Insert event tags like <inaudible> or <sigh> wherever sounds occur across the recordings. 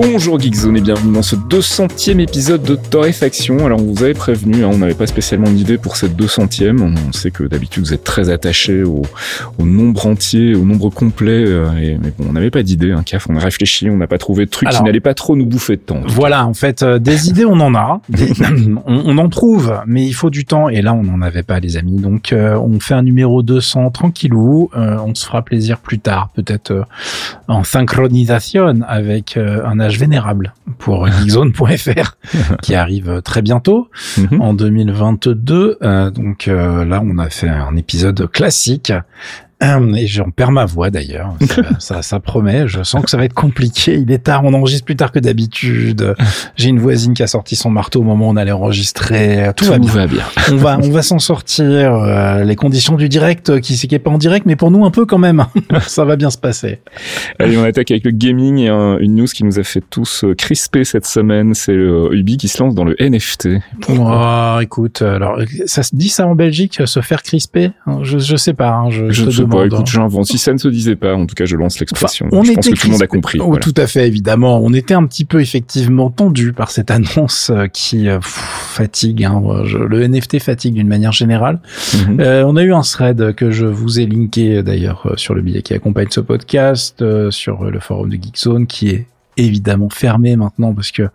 Bonjour Geekzone et bienvenue dans ce 200e épisode de Torréfaction. Alors on vous avait prévenu, hein, on n'avait pas spécialement d'idée pour cette 200e. On sait que d'habitude vous êtes très attaché au, nombre entier, au nombre complet. Euh, et, mais bon, on n'avait pas d'idée, un hein, CAF. On a réfléchi, on n'a pas trouvé de truc qui n'allait pas trop nous bouffer de temps. Voilà, en fait, euh, des idées on en a, <laughs> <clears throat> on, en trouve, mais il faut du temps. Et là on n'en avait pas les amis. Donc euh, on fait un numéro 200 tranquillou. on se fera plaisir plus tard, peut-être en synchronisation avec un vénérable pour <laughs> geekzone.fr <laughs> qui arrive très bientôt mhm. en 2022. Euh, donc euh, là, on a fait un épisode classique et j'en perds ma voix d'ailleurs. <laughs> Ça, ça, promet. Je sens que ça va être compliqué. Il est tard. On enregistre plus tard que d'habitude. <laughs> J'ai une voisine qui a sorti son marteau au moment où on allait enregistrer. Tout, va, bien. On va, <laughs> on va s'en sortir. Euh, les conditions du direct, qui c'est qui est pas en direct, mais pour nous un peu quand même. ça va bien se passer. Allez, on attaque avec le gaming et une news qui nous a fait tous euh, crisper cette semaine. C'est Ubi qui se lance dans le NFT. Oh, écoute, alors ça se dit ça en Belgique, se faire crisper? Je, je sais pas. Hein, je, je, écoute, si ça ne se disait pas, en tout cas, je lance l'expression. on je pense que tout le monde a compris. Oh, Tout à fait, évidemment. On était un petit peu effectivement tendu par cette annonce euh, qui euh, fatigue. Hein, le NFT fatigue d'une manière générale. Mhm. euh, on a eu un thread que je vous ai linké d'ailleurs sur le billet qui accompagne ce podcast, sur le forum de Geekzone, qui est évidemment fermé maintenant parce que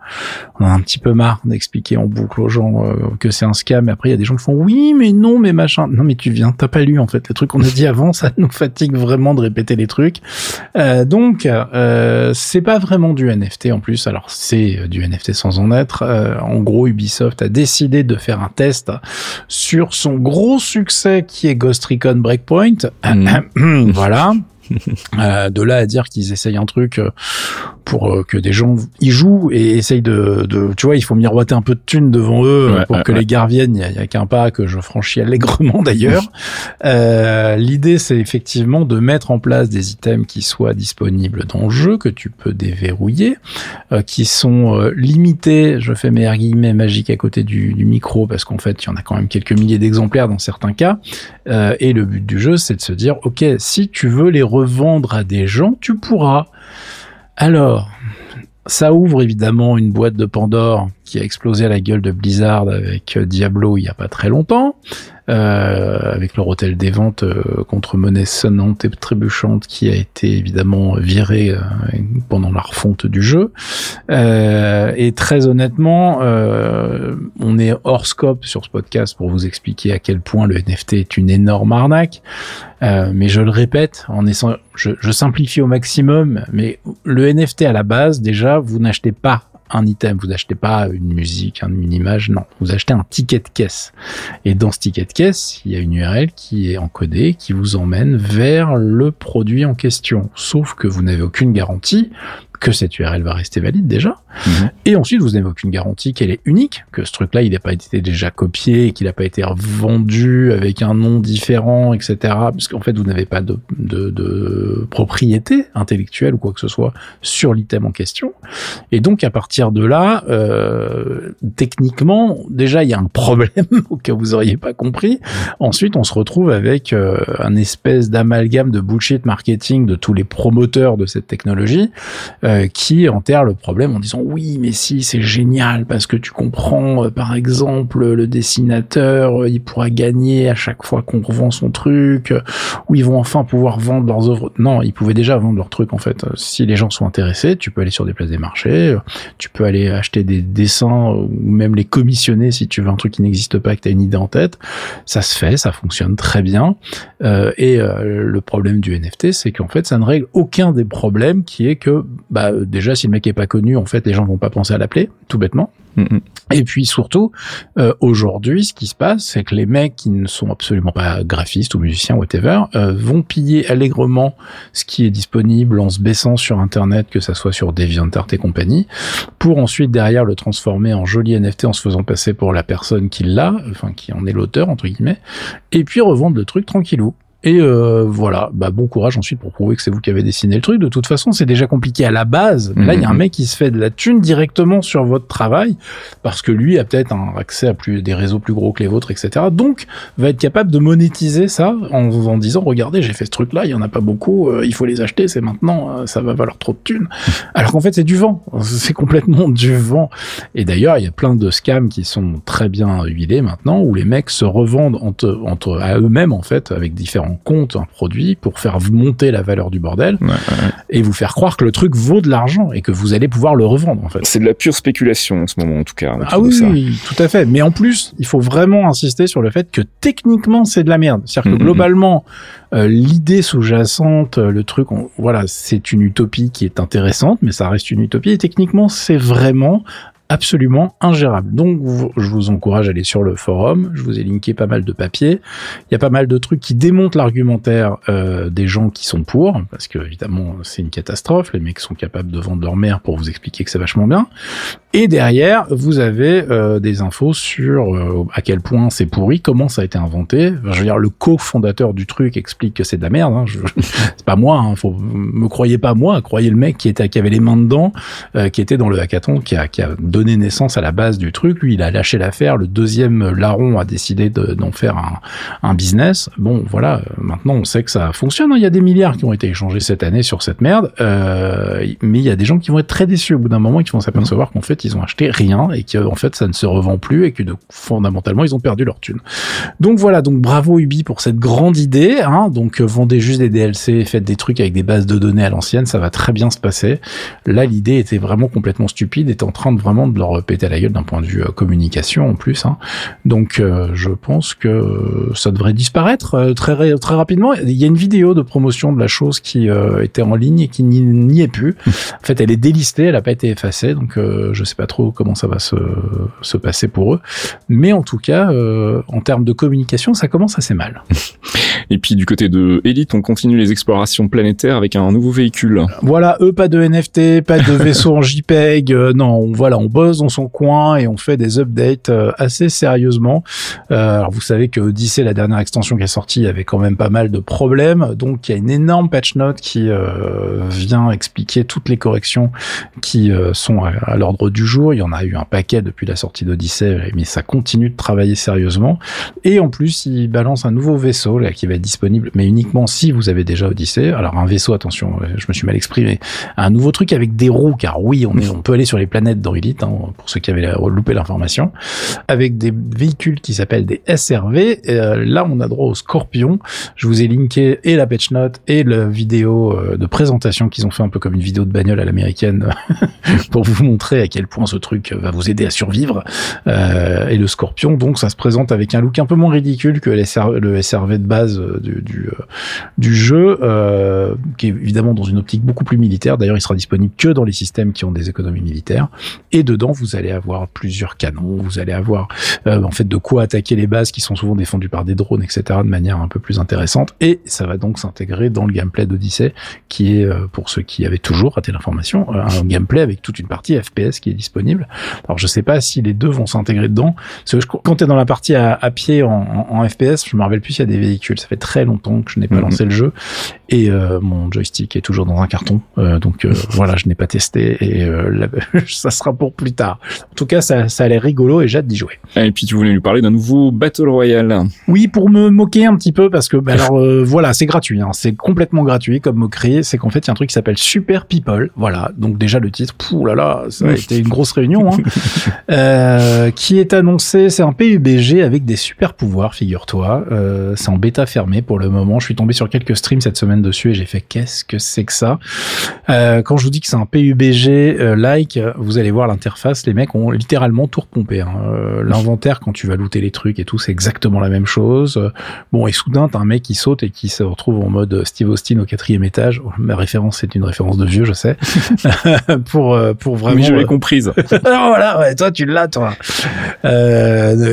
on a un petit peu marre d'expliquer en boucle aux gens euh, que c'est un scam. Et après, il y a des gens qui font oui, mais non, mais machin. Non, mais tu viens, t'as pas lu en fait les trucs qu'on a dit avant. Ça nous fatigue vraiment de répéter les trucs. Euh, donc, euh, c'est pas vraiment du NFT en plus. Alors, c'est du NFT sans en être. Euh, en gros, Ubisoft a décidé de faire un test sur son gros succès qui est Ghost Recon Breakpoint. Mmh. <clears throat> voilà. Euh, de là à dire qu'ils essayent un truc euh, pour euh, que des gens y jouent et essayent de, de, tu vois, il faut miroiter un peu de thunes devant eux pour que les gars viennent. Il y a, qu'un pas que je franchis allègrement <laughs> d'ailleurs. L'idée, c'est effectivement de mettre en place des items qui soient disponibles dans le jeu, que tu peux déverrouiller, qui sont limités. Je fais mes guillemets magiques à côté du, du micro parce qu'en fait, il y en a quand même quelques milliers d'exemplaires dans certains cas. et le but du jeu, c'est de se dire, ok, si tu veux les revendre à des gens, tu pourras. Alors, ça ouvre évidemment une boîte de Pandore qui a explosé à la gueule de Blizzard avec Diablo il y a pas très longtemps. Euh, avec leur hôtel des ventes euh, contre monnaie sonnante et trébuchante qui a été évidemment viré euh, pendant la refonte du jeu. et très honnêtement, on est hors scope sur ce podcast pour vous expliquer à quel point le NFT est une énorme arnaque. mais je le répète, en essayant, je, je simplifie au maximum, mais le NFT à la base, déjà, vous n'achetez pas un item, vous n'achetez pas une musique, une image, non, vous achetez un ticket de caisse. Et dans ce ticket de caisse, il y a une URL qui est encodée, qui vous emmène vers le produit en question. Sauf que vous n'avez aucune garantie que cette URL va rester valide déjà. Mhm. Et ensuite, vous n'avez aucune garantie qu'elle est unique, que ce truc-là, il n'a pas été déjà copié, qu'il n'a pas été vendu avec un nom différent, etc. Parce qu'en fait, vous n'avez pas de, de, de, propriété intellectuelle ou quoi que ce soit sur l'item en question. Et donc, à partir de là, euh, techniquement, déjà, il y a un problème <laughs> où vous auriez pas compris. Ensuite, on se retrouve avec euh, un espèce d'amalgame de bullshit marketing de tous les promoteurs de cette technologie. Euh, euh, qui enterre le problème en disant oui mais si c'est génial parce que tu comprends euh, par exemple le dessinateur euh, il pourra gagner à chaque fois qu'on revend son truc ou ils vont enfin pouvoir vendre leurs œuvres. Non ils pouvaient déjà vendre leurs trucs en fait. Si les gens sont intéressés tu peux aller sur des places des marchés tu peux aller acheter des dessins ou même les commissionner si tu veux un truc qui n'existe pas que tu as une idée en tête. Ça se fait ça fonctionne très bien. Et le problème du NFT c'est qu'en fait ça ne règle aucun des problèmes qui est que bah, bah, déjà si le mec est pas connu, en fait, les gens vont pas penser à l'appeler, tout bêtement. Et puis surtout, euh, aujourd'hui, ce qui se passe, c'est que les mecs qui ne sont absolument pas graphistes ou musiciens, whatever, euh, vont piller allègrement ce qui est disponible en se baissant sur Internet, que ça soit sur DeviantArt et compagnie, pour ensuite derrière le transformer en joli NFT en se faisant passer pour la personne qui l'a, enfin qui en est l'auteur entre guillemets, et puis revendre le truc tranquillou. Et euh, voilà, bah, bon courage ensuite pour prouver que c'est vous qui avez dessiné le truc. De toute façon, c'est déjà compliqué à la base. Mais là, il y a un mhm. mec qui se fait de la thune directement sur votre travail parce que lui a peut-être un accès à plus des réseaux plus gros que les vôtres, etc. Donc, va être capable de monétiser ça en, en disant, regardez, j'ai fait ce truc-là, il y en a pas beaucoup, euh, il faut les acheter, c'est maintenant, euh, ça va valoir trop de thunes. <laughs> Alors qu'en fait, c'est du vent. C'est complètement du vent. Et d'ailleurs, il y a plein de scams qui sont très bien huilés maintenant où les mecs se revendent entre, entre à eux-mêmes, en fait, avec différents compte un produit pour faire monter la valeur du bordel et vous faire croire que le truc vaut de l'argent et que vous allez pouvoir le revendre en fait. C'est de la pure spéculation en ce moment en tout cas. Ah oui, tout à fait. Mais en plus, il faut vraiment insister sur le fait que techniquement c'est de la merde. C'est-à-dire que mm, mm, mm. globalement, euh, l'idée sous-jacente, le truc, voilà, c'est une utopie qui est intéressante, mais ça reste une utopie et techniquement c'est vraiment absolument ingérable. Donc, je vous encourage à aller sur le forum. Je vous ai linké pas mal de papiers. Il y a pas mal de trucs qui démontent l'argumentaire euh, des gens qui sont pour, parce que évidemment, c'est une catastrophe. Les mecs sont capables de vendre leur mère pour vous expliquer que c'est vachement bien. Et derrière, vous avez euh, des infos sur euh, à quel point c'est pourri, comment ça a été inventé. je veux dire, le co-fondateur du truc explique que c'est de la merde. Hein. <laughs> c'est pas moi. Hein. Faut, me croyez pas moi. Croyez le mec qui était, qui avait les mains dedans, euh, qui était dans le hackathon, qui a, qui a donné naissance à la base du truc. Lui, il a lâché l'affaire. Le deuxième larron a décidé d'en faire un, business. Bon, voilà. Maintenant, on sait que ça fonctionne. Hein. Il y a des milliards qui ont été échangés cette année sur cette merde. mais il y a des gens qui vont être très déçus au bout d'un moment et qui vont s'apercevoir qu'en fait ils ont acheté rien et que en fait ça ne se revend plus et que fondamentalement ils ont perdu leur thune. Donc voilà, donc bravo Ubi pour cette grande idée. Hein, donc euh, vendez juste des DLC, faites des trucs avec des bases de données à l'ancienne, ça va très bien se passer. Là l'idée était vraiment complètement stupide, était en train de vraiment de leur péter la gueule d'un point de vue euh, communication en plus. Hein. Donc euh, je pense que ça devrait disparaître très très rapidement. Il y a une vidéo de promotion de la chose qui était en ligne et qui n'y est plus. <laughs> En fait, elle est délistée, elle n'a pas été effacée, donc je sais pas trop comment ça va se, se passer pour eux. Mais en tout cas, euh, en termes de communication, ça commence assez mal. <laughs> Et puis du côté de Elite, on continue les explorations planétaires avec un nouveau véhicule. Voilà, eux, pas de NFT, pas de <laughs> vaisseau en JPEG. Euh, non, on, voilà, on bosse dans son coin et on fait des updates euh, assez sérieusement. alors vous savez que Odyssey, la dernière extension qui est sortie, avait quand même pas mal de problèmes. Donc il y a une énorme patch note qui vient expliquer toutes les corrections qui sont à l'ordre du jour. Il y en a eu un paquet depuis la sortie d'Odyssey, mais ça continue de travailler sérieusement. Et en plus, il balance un nouveau vaisseau là, qui va être disponible, mais uniquement si vous avez déjà Odyssey. Alors un vaisseau, attention, euh, je me suis mal exprimé. Un nouveau truc avec des roues, car oui, on, on peut aller sur les planètes dans pour ceux qui avaient loupé l'information, avec des véhicules qui s'appellent des SRV. Euh, là, on a droit au Scorpion. Je vous ai linké et la patch note et la vidéo euh, de présentation qu'ils ont fait un peu comme une vidéo de bagnole à l'américaine <laughs> pour vous montrer à quel point ce truc va vous aider à survivre. Euh, et le Scorpion, donc, ça se présente avec un look un peu moins ridicule que le SRV de base du, jeu, qui est évidemment dans une optique beaucoup plus militaire. D'ailleurs, il sera disponible que dans les systèmes qui ont des économies militaires. Et dedans, vous allez avoir plusieurs canons, vous allez avoir en fait de quoi attaquer les bases qui sont souvent défendues par des drones, etc. de manière un peu plus intéressante. Et ça va donc s'intégrer dans le gameplay d'Odyssey, qui est, pour ceux qui avaient toujours raté l'information, un gameplay avec toute une partie FPS qui est disponible. Alors je sais pas si les deux vont s'intégrer dedans. Parce que quand t'es dans la partie à, pied en, FPS, je me rappelle plus s'il y a des véhicules. Ça fait très longtemps que je n'ai pas mhm. lancé le jeu et euh, mon joystick est toujours dans un carton. Euh, donc euh, <laughs> voilà, je n'ai pas testé et <laughs> ça sera pour plus tard. En tout cas, ça, ça a l'air rigolo et j'ai hâte d'y jouer. Et puis tu voulais nous parler d'un nouveau Battle Royale. Oui, pour me moquer un petit peu parce que bah, alors voilà, c'est gratuit. Hein, c'est complètement gratuit comme moquerie. C'est qu'en fait, il y a un truc qui s'appelle Super People. Voilà. Donc déjà le titre, pouh là là, ça a été une grosse réunion. Hein. <laughs> Euh, qui est annoncé, c'est un PUBG avec des super pouvoirs, figure-toi. Euh, c'est en bêta fermée pour le moment. Je suis tombé sur quelques streams cette semaine dessus et j'ai fait qu'est-ce que c'est que ça? Euh, Quand je vous dis que c'est un PUBG euh, like, vous allez voir l'interface. Les mecs ont littéralement tout repompé. Hein. Euh, l'inventaire quand tu vas looter les trucs et tout, c'est exactement la même chose. Bon et soudain t'as un mec qui saute et qui se retrouve en mode Steve Austin au quatrième étage. Ma référence c'est une référence de vieux, je sais. <laughs> <laughs> pour pour vraiment. Oui, je l'ai comprise. <laughs> voilà, ouais, toi tu l'as toi.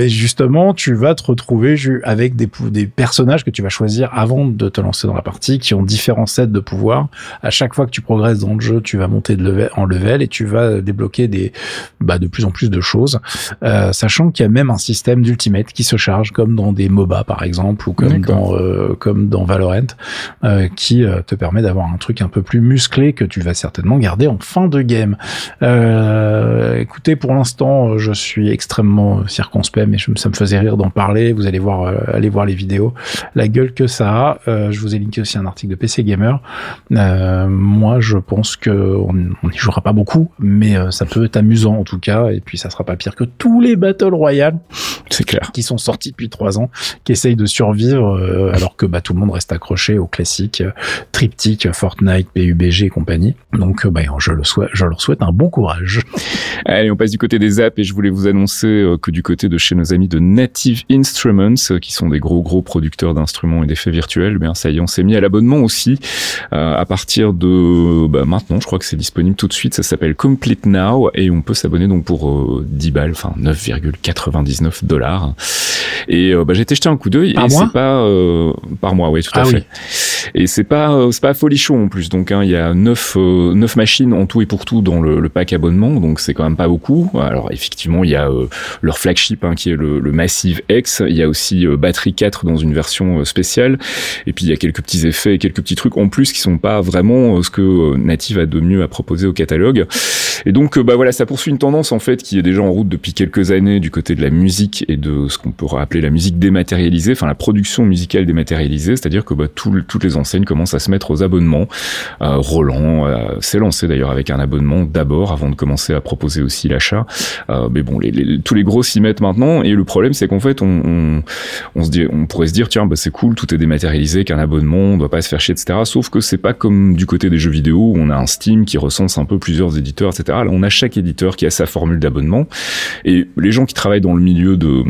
Justement, tu vas te retrouver avec des, des personnages que tu tu vas choisir avant de te lancer dans la partie, qui ont différents sets de pouvoirs. À chaque fois que tu progresses dans le jeu, tu vas monter de level, en level et tu vas débloquer des, bah, de plus en plus de choses, euh, sachant qu'il y a même un système d'ultimate qui se charge, comme dans des MOBA par exemple, ou comme dans euh, comme dans Valorant, euh, qui euh, te permet d'avoir un truc un peu plus musclé que tu vas certainement garder en fin de game. Euh, écoutez, pour l'instant, je suis extrêmement circonspect, mais je, ça me faisait rire d'en parler. Vous allez voir, euh, allez voir les vidéos, la gueule que ça a. Je vous ai linké aussi un article de PC Gamer. Euh, moi, je pense que on n'y jouera pas beaucoup, mais ça peut être amusant en tout cas, et puis ça sera pas pire que tous les Battle Royale. C'est clair. Qui sont sortis depuis trois ans, qui essayent de survivre, alors que bah, tout le monde reste accroché au classique triptyque Fortnite, PUBG et compagnie. Donc, bah, je, le souhaite, je leur souhaite un bon courage. Allez, on passe du côté des apps et je voulais vous annoncer que du côté de chez nos amis de Native Instruments, euh, qui sont des gros gros producteurs d'instruments et d'effets virtuels, bien ça y est, on s'est mis à l'abonnement aussi euh, à partir de bah, maintenant. Je crois que c'est disponible tout de suite. Ça s'appelle Complete Now et on peut s'abonner donc pour euh, 10 balles, enfin 9,99 dollars. Et euh, bah, j'ai été jeter un coup d'œil et c'est pas euh, par mois, oui, tout à ah fait. Et c'est pas euh, c'est pas folichon en plus. Donc hein, il y a 9 neuf machines en tout et pour tout dans le, le pack abonnement, donc c'est quand même pas beaucoup. Alors effectivement, il y a leur flagship hein, qui est le, le, Massive X. Il y a aussi batterie 4 dans une version spéciale. Et puis il y a quelques petits effets, quelques petits trucs en plus qui sont pas vraiment ce que Native a de mieux à proposer au catalogue. Et donc bah voilà, ça poursuit une tendance en fait qui est déjà en route depuis quelques années du côté de la musique et de ce qu'on pourrait appeler la musique dématérialisée, enfin la production musicale dématérialisée, c'est-à-dire que bah, tout, toutes les enseignes commencent à se mettre aux abonnements. Euh, Roland euh, s'est lancé d'ailleurs avec un abonnement d'abord avant de commencer à proposer aussi l'achat. Euh, mais bon, les, tous les gros s'y mettent maintenant et le problème c'est qu'en fait on, on, on, se dit, on pourrait se dire tiens bah, c'est cool, tout est dématérialisé, qu'un abonnement, on doit pas se faire etc. Sauf que c'est pas comme du côté des jeux vidéo où on a un Steam qui recense un peu plusieurs éditeurs, etc. Là on a chaque éditeur qui a sa formule d'abonnement et les gens qui travaillent dans le milieu de,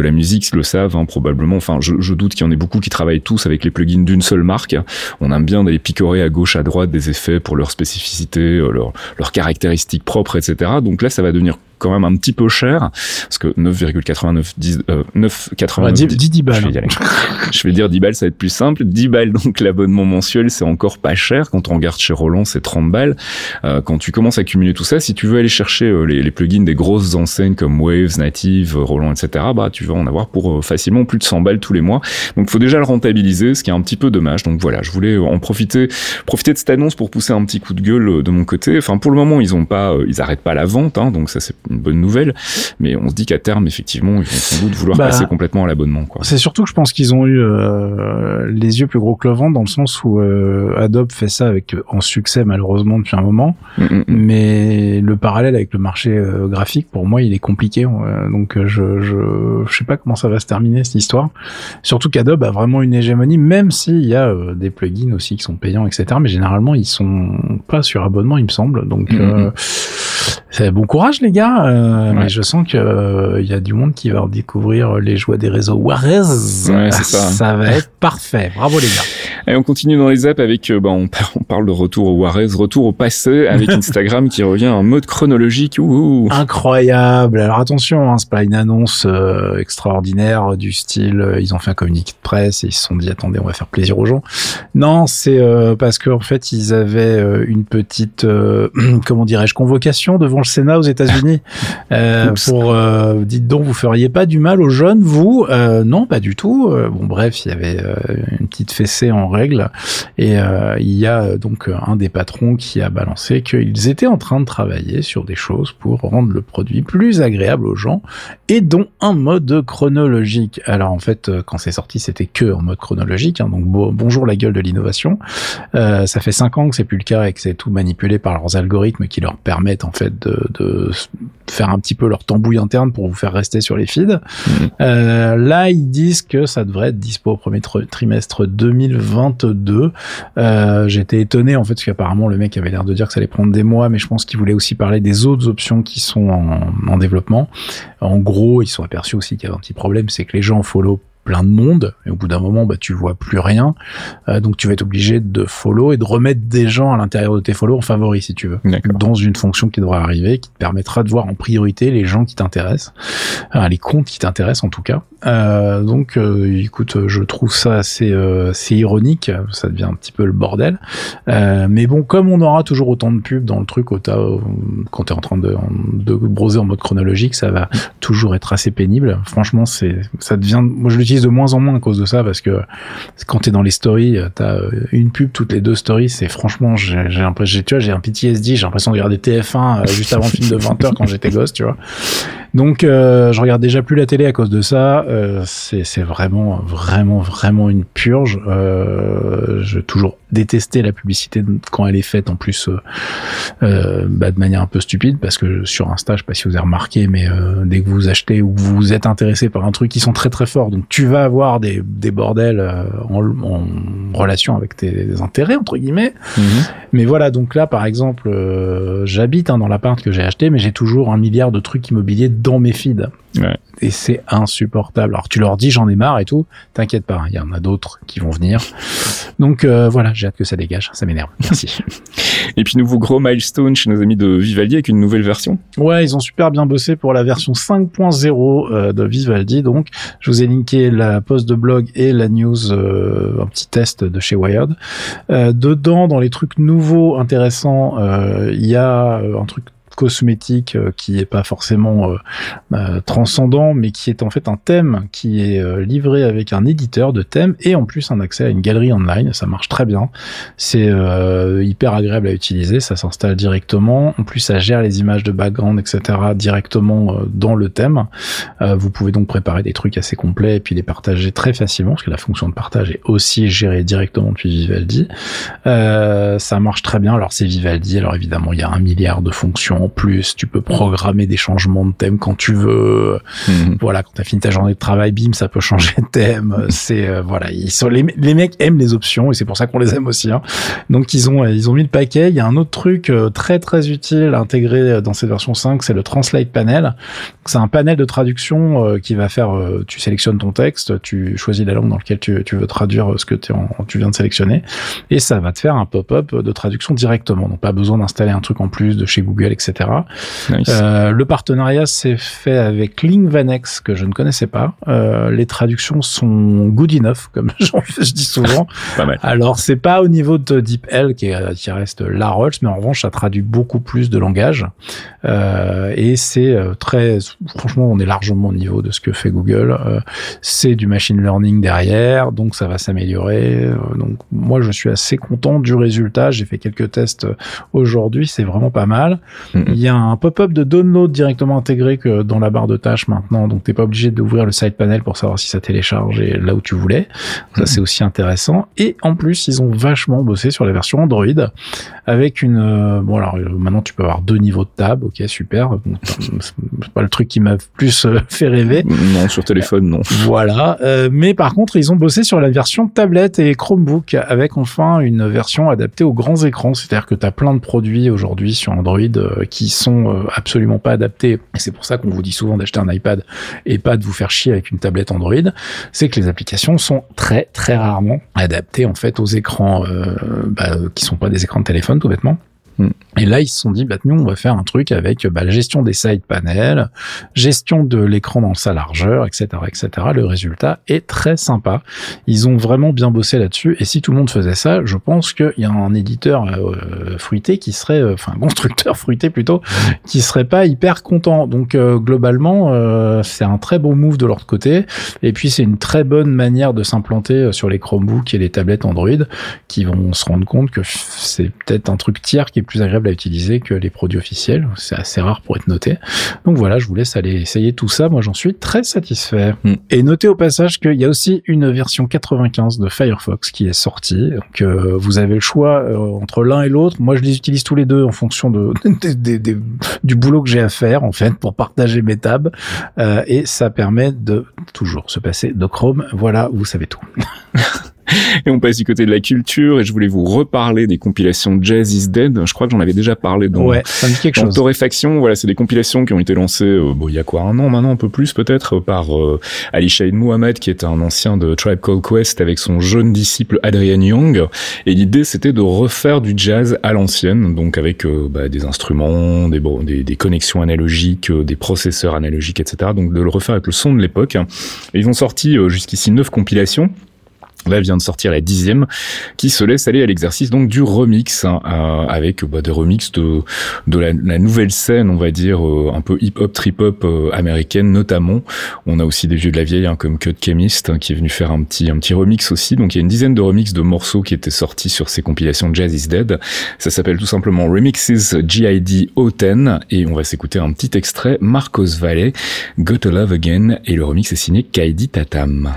la musique le savent hein, probablement. Enfin, je, doute qu'il y en ait beaucoup qui travaillent tous avec les plugins d'une seule marque. On aime bien d'aller picorer à gauche, à droite des effets pour leur spécificité, leurs leur caractéristiques propres, etc. Donc là, ça va devenir quand même un petit peu cher parce que 9,89 10 euh, 9,89 10, 10, 10 balles. Je vais, <laughs> je vais, dire 10 balles, ça va être plus simple. 10 balles donc l'abonnement mensuel, c'est encore pas cher quand on regarde chez Roland, c'est 30 balles. Euh, quand tu commences à cumuler tout ça, si tu veux aller chercher euh, les, les, plugins des grosses enseignes comme Waves, Native, Roland, etc., bah tu vas en avoir pour euh, facilement plus de 100 balles tous les mois. Donc faut déjà le rentabiliser, ce qui est un petit peu dommage. Donc voilà, je voulais en profiter profiter de cette annonce pour pousser un petit coup de gueule euh, de mon côté. Enfin pour le moment, ils ont pas ils arrêtent pas la vente hein, donc ça c'est une bonne nouvelle. Mais on se dit qu'à terme, effectivement, ils vont sans doute vouloir bah, passer complètement à l'abonnement. C'est surtout que je pense qu'ils ont eu euh, les yeux plus gros que le vent dans le sens où euh, Adobe fait ça avec en succès malheureusement depuis un moment. Mm -hmm. Mais le parallèle avec le marché euh, graphique, pour moi, il est compliqué. Euh, donc je, je je sais pas comment ça va se terminer cette histoire. Surtout qu'Adobe a vraiment une hégémonie, même s'il y a euh, des plugins aussi qui sont payants, etc. Mais généralement, ils sont pas sur abonnement, il me semble. Donc mm -hmm. Bon courage les gars. Ouais. Mais je sens que il y a du monde qui va redécouvrir les joies des réseaux Juarez. Ouais, c'est ça. ça va être parfait. Bravo les gars. Et on continue dans les apps avec, bah, on, on parle de retour au Juarez, retour au passé avec <laughs> Instagram qui revient en mode chronologique. Ouh. Incroyable. Alors attention, hein, c'est pas une annonce euh, extraordinaire du style, euh, ils ont fait un communiqué de presse et ils se sont dit attendez, on va faire plaisir aux gens. Non, c'est euh, parce qu'en en fait ils avaient une petite, <clears throat> comment dirais-je, convocation devant le Sénat aux États-Unis <laughs> pour dites donc vous feriez pas du mal aux jeunes, vous? Non, pas du tout. bon bref, il y avait une petite fessée en règle et il y a donc un des patrons qui a balancé qu'ils étaient en train de travailler sur des choses pour rendre le produit plus agréable aux gens et dont un mode chronologique. Alors en fait, quand c'est sorti, c'était que en mode chronologique. Hein, donc bon, bonjour la gueule de l'innovation. Euh, ça fait cinq ans que c'est plus le cas et que c'est tout manipulé par leurs algorithmes qui leur permettent en fait de, de faire un petit peu leur tambouille interne pour vous faire rester sur les feeds. Mmh. Euh, là, ils disent que ça devrait être dispo au premier trimestre 2022. Euh, J'étais étonné en fait parce qu'apparemment le mec avait l'air de dire que ça allait prendre des mois, mais je pense qu'il voulait aussi parler des autres options qui sont en, en développement. En gros, ils sont aperçus aussi qu'il y avait un petit problème, c'est que les gens follow plein de monde et au bout d'un moment bah tu vois plus rien. Euh, donc tu vas être obligé de follow et de remettre des gens à l'intérieur de tes follow en favori si tu veux. Dans une fonction qui devrait arriver qui te permettra de voir en priorité les gens qui t'intéressent. Les comptes qui t'intéressent en tout cas. Euh, donc euh, écoute je trouve ça assez c'est ironique. Ça devient un petit peu le bordel. Mais bon comme on aura toujours autant de pubs dans le truc au quand tu es en train de, de browser en mode chronologique ça va toujours être assez pénible. Franchement c'est ça devient moi je l'utilise de moins en moins à cause de ça parce que quand t'es dans les stories, t'as euh, une pub toutes les deux stories, c'est franchement, j'ai l'impression, tu vois, j'ai un PTSD, j'ai l'impression de regarder TF1 euh, juste avant le film de 20h quand j'étais gosse, tu vois. Donc, euh, je regarde déjà plus la télé à cause de ça. Euh, c'est vraiment, vraiment, vraiment une purge. Euh, je toujours détester la publicité quand elle est faite en plus euh, euh, bah, de manière un peu stupide parce que sur Insta, je sais pas si vous avez remarqué, mais dès que vous achetez ou que vous êtes intéressé par un truc, ils sont très très forts. Donc, tu vas avoir des, des bordels en, en, relation avec tes intérêts entre guillemets. Mhm. Mais voilà, donc là, par exemple, j'habite hein, dans l'appart que j'ai acheté, mais j'ai toujours un milliard de trucs immobiliers dans mes feeds. Et c'est insupportable. Alors tu leur dis j'en ai marre et tout, t'inquiète pas, il y en a d'autres qui vont venir. Donc euh, voilà, j'ai hâte que ça dégage, ça m'énerve. Merci. <laughs> et puis nouveau gros milestone chez nos amis de Vivaldi avec une nouvelle version. Ouais, ils ont super bien bossé pour la version 5.0 euh, de Vivaldi. Donc je vous ai linké la post de blog et la news, euh, un petit test de chez Wired. dedans, dans les trucs nouveaux intéressants, il y a un truc cosmétique euh, qui est pas forcément euh, euh, transcendant, mais qui est en fait un thème qui est livré avec un éditeur de thème et en plus un accès à une galerie online. Ça marche très bien. C'est hyper agréable à utiliser. Ça s'installe directement. En plus, ça gère les images de background, etc. directement dans le thème. vous pouvez donc préparer des trucs assez complets et puis les partager très facilement parce que la fonction de partage est aussi gérée directement depuis Vivaldi. ça marche très bien. Alors c'est Vivaldi. Alors évidemment, il y a un milliard de fonctions plus, tu peux programmer des changements de thème quand tu veux. Mhm. Voilà, quand tu as fini ta journée de travail, bim, ça peut changer de thème. C'est euh, voilà, ils sont les, les, mecs aiment les options et c'est pour ça qu'on les aime aussi. Hein. Donc ils ont ils ont mis le paquet. Il y a un autre truc euh, très très utile à intégrer dans cette version 5, c'est le Translate Panel. C'est un panel de traduction euh, qui va faire. tu sélectionnes ton texte, tu choisis la langue dans laquelle tu, tu veux traduire ce que tu viens de sélectionner et ça va te faire un pop-up de traduction directement. Donc pas besoin d'installer un truc en plus de chez Google, etc. Euh, le partenariat s'est fait avec Linkvanex que je ne connaissais pas. Euh, les traductions sont good enough, <laughs> comme je dis souvent. <laughs> Alors c'est pas au niveau de DeepL qui, qui reste la Rolls, mais en revanche ça traduit beaucoup plus de langage euh, et c'est euh, très, franchement, on est largement au niveau de ce que fait Google. Euh, c'est du machine learning derrière, donc ça va s'améliorer. donc moi je suis assez content du résultat. J'ai fait quelques tests aujourd'hui, c'est vraiment pas mal. Mm-hmm. Il y a un pop-up de download directement intégré que dans la barre de tâches maintenant, donc t'es pas obligé d'ouvrir le side panel pour savoir si ça télécharge et là où tu voulais. Ça mm-hmm. c'est aussi intéressant. Et en plus ils ont vachement bossé sur la version Android avec une bon alors maintenant tu peux avoir deux niveaux de tab. Ok super. C'est pas le truc qui m'a plus euh, <laughs> fait rêver. Non sur téléphone non. Voilà. Euh, mais par contre ils ont bossé sur la version tablette et Chromebook avec enfin une version adaptée aux grands écrans. C'est-à-dire que tu as plein de produits aujourd'hui sur Android euh, qui sont absolument pas adaptés. Et c'est pour ça qu'on vous dit souvent d'acheter un iPad et pas de vous faire chier avec une tablette Android. C'est que les applications sont très très rarement adaptées en fait aux écrans bah, qui sont pas des écrans de téléphone tout bêtement Et là, ils se sont dit, bah, nous, on va faire un truc avec bah, la gestion des side panels, gestion de l'écran dans sa largeur, etc., etc. Le résultat est très sympa. Ils ont vraiment bien bossé là-dessus. Et si tout le monde faisait ça, je pense qu'il y a un éditeur euh, fruité qui serait, euh, enfin, un constructeur <laughs> fruité plutôt, qui serait pas hyper content. Donc, euh, globalement, euh, c'est un très bon move de leur côté. Et puis, c'est une très bonne manière de s'implanter sur les Chromebooks et les tablettes Android qui vont se rendre compte que c'est peut-être un truc tiers qui plus agréable à utiliser que les produits officiels. C'est assez rare pour être noté. Donc voilà, je vous laisse aller essayer tout ça. Moi, j'en suis très satisfait. Mm. Et notez au passage qu'il y a aussi une version 95 de Firefox qui est sortie. Donc euh, vous avez le choix euh, entre l'un et l'autre. Moi, je les utilise tous les deux en fonction de, <laughs> du boulot que j'ai à faire en fait pour partager mes tabs. Euh, et ça permet de toujours se passer de Chrome. Voilà, vous savez tout. <laughs> et on passe du côté de la culture et je voulais vous reparler des compilations Jazz is Dead. Je crois que j'en avais déjà parlé dans, ouais, ça me dit quelque dans chose. Torréfaction. Voilà, c'est des compilations qui ont été lancées, euh, bon, il y a quoi, un an maintenant, un peu plus peut-être, par euh, Ali Shahin Mohamed, qui est un ancien de Tribe Called Quest avec son jeune disciple Adrian Young. Et l'idée, c'était de refaire du jazz à l'ancienne, donc avec euh, bah, des instruments, des, bon, des, des connexions analogiques, euh, des processeurs analogiques, etc. Donc de le refaire avec le son de l'époque. Et ils ont sorti euh, jusqu'ici neuf compilations. Là vient de sortir la dixième, qui se laisse aller à l'exercice donc du remix, hein, euh, avec bah, des remix de de la, la, nouvelle scène, on va dire euh, un peu hip hop, trip hop euh, américaine notamment. On a aussi des vieux de la vieille hein, comme Cut Chemist hein, qui est venu faire un petit un petit remix aussi. Donc il y a une dizaine de remix de morceaux qui étaient sortis sur ces compilations Jazz is Dead. Ça s'appelle tout simplement Remixes GID O10 et on va s'écouter un petit extrait Marcos Valle, Got to Love Again et le remix est signé Kaidi Tatam.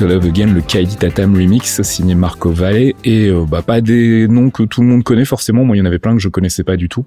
Love Again, le Kaidi Tatam remix signé Marco Valle et euh, bah pas des noms que tout le monde connaît forcément. Moi, il y en avait plein que je connaissais pas du tout.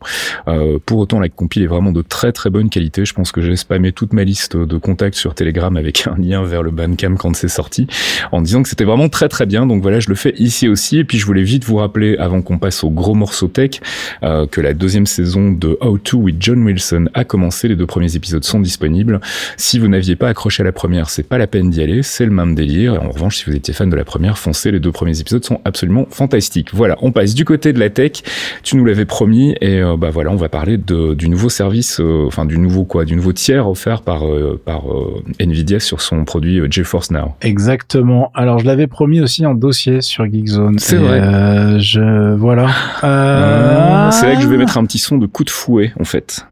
Euh, pour autant, la compile est vraiment de très très bonne qualité. Je pense que j'ai spammé toute ma liste de contacts sur Telegram avec un lien vers le Bandcamp quand c'est sorti, en disant que c'était vraiment très très bien. Donc voilà, je le fais ici aussi. Et puis je voulais vite vous rappeler, avant qu'on passe au gros morceau tech, euh, que la deuxième saison de How to with John Wilson a commencé. Les deux premiers épisodes sont disponibles. Si vous n'aviez pas accroché à la première, c'est pas la peine d'y aller. C'est le même délire. En revanche, si vous étiez fan de la première, foncez, les deux premiers épisodes sont absolument fantastiques. Voilà, on passe du côté de la tech. Tu nous l'avais promis et euh, bah voilà, on va parler de, du nouveau service, euh, enfin du nouveau quoi, du nouveau tiers offert par euh, par Nvidia sur son produit GeForce Now. Exactement. Alors je l'avais promis aussi en dossier sur Geekzone. C'est vrai. je voilà. C'est là que je vais mettre un petit son de coup de fouet en fait.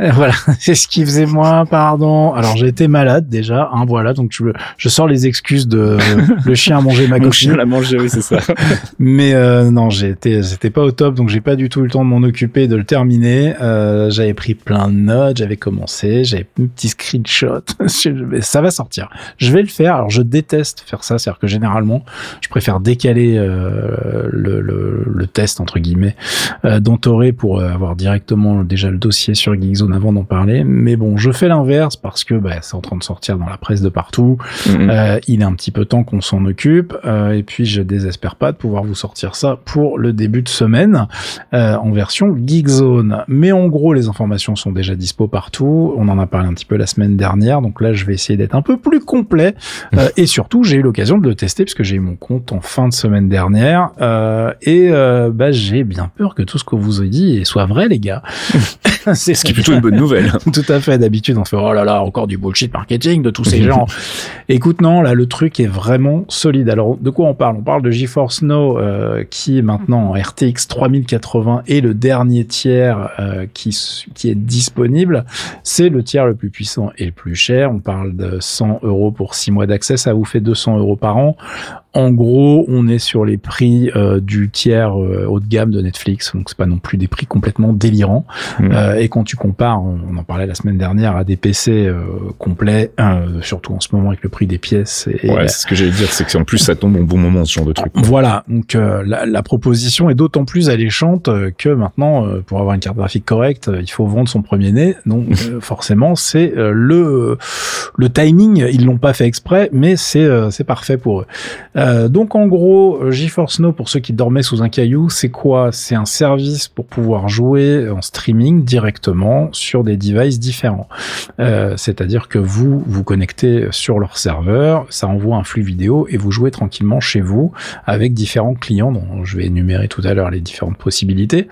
Et voilà, <laughs> c'est ce qui faisait moi, pardon. Alors j'ai été malade déjà, hein, voilà, donc je, je sors les excuses de <laughs> le chien a mangé ma copine. L'a mangé, oui c'est ça. <laughs> Mais euh, non, c'était pas au top, donc j'ai pas du tout eu le temps de m'en occuper, de le terminer. Euh, j'avais pris plein de notes, j'avais commencé, j'avais un petit screenshot. ça va sortir. Je vais le faire. Alors je déteste faire ça, c'est-à-dire que généralement, je préfère décaler euh, le, le, le, test entre guillemets euh, d'Entoré pour avoir directement déjà le dossier sur Geekzone avant d'en parler. Mais bon, je fais l'inverse parce que bah, c'est en train de sortir dans la presse de partout. Mm -hmm. euh, il est un petit peu temps qu'on s'en occupe. Euh, et puis, je désespère pas de pouvoir vous sortir ça pour le début de semaine euh, en version Geekzone. Mais en gros, les informations sont déjà dispo partout. On en a parlé un petit peu la semaine dernière. Donc là, je vais essayer d'être un peu plus complet. Euh, et surtout, j'ai eu l'occasion de le tester puisque j'ai eu mon compte en fin de semaine dernière. Euh, et bah, j'ai bien peur que tout ce que vous avez dit soit vrai, les gars. <laughs> c'est ce qui est plutôt une bonne nouvelle. <laughs> Tout à fait. D'habitude, on fait oh là là, encore du bullshit marketing de tous ces <laughs> gens. Écoute, non, là, le truc est vraiment solide. Alors, de quoi on parle? On parle de GeForce Now euh, qui est maintenant en RTX 3080 et le dernier tiers euh, qui qui est disponible. C'est le tiers le plus puissant et le plus cher. On parle de 100 euros pour 6 mois d'accès. Ça vous fait 200 euros par an. En gros, on est sur les prix euh, du tiers euh, haut de gamme de Netflix, donc c'est pas non plus des prix complètement délirants. Mmh. Euh, et quand tu compares, on en parlait la semaine dernière, à des PC euh, complets, surtout en ce moment avec le prix des pièces. Et, ouais, c'est ce que j'allais dire, c'est que en plus ça tombe au bon moment ce genre de truc. Voilà, donc la, la, proposition est d'autant plus alléchante que maintenant, pour avoir une carte graphique correcte, il faut vendre son premier nez. Donc <laughs> forcément, c'est le le timing, ils l'ont pas fait exprès, mais c'est c'est parfait pour eux. Euh, donc en gros, GeForce Now pour ceux qui dormaient sous un caillou, c'est quoi? C'est un service pour pouvoir jouer en streaming directement sur des devices différents. Euh, c'est-à-dire que vous vous connectez sur leur serveur, ça envoie un flux vidéo et vous jouez tranquillement chez vous avec différents clients dont je vais énumérer tout à l'heure les différentes possibilités.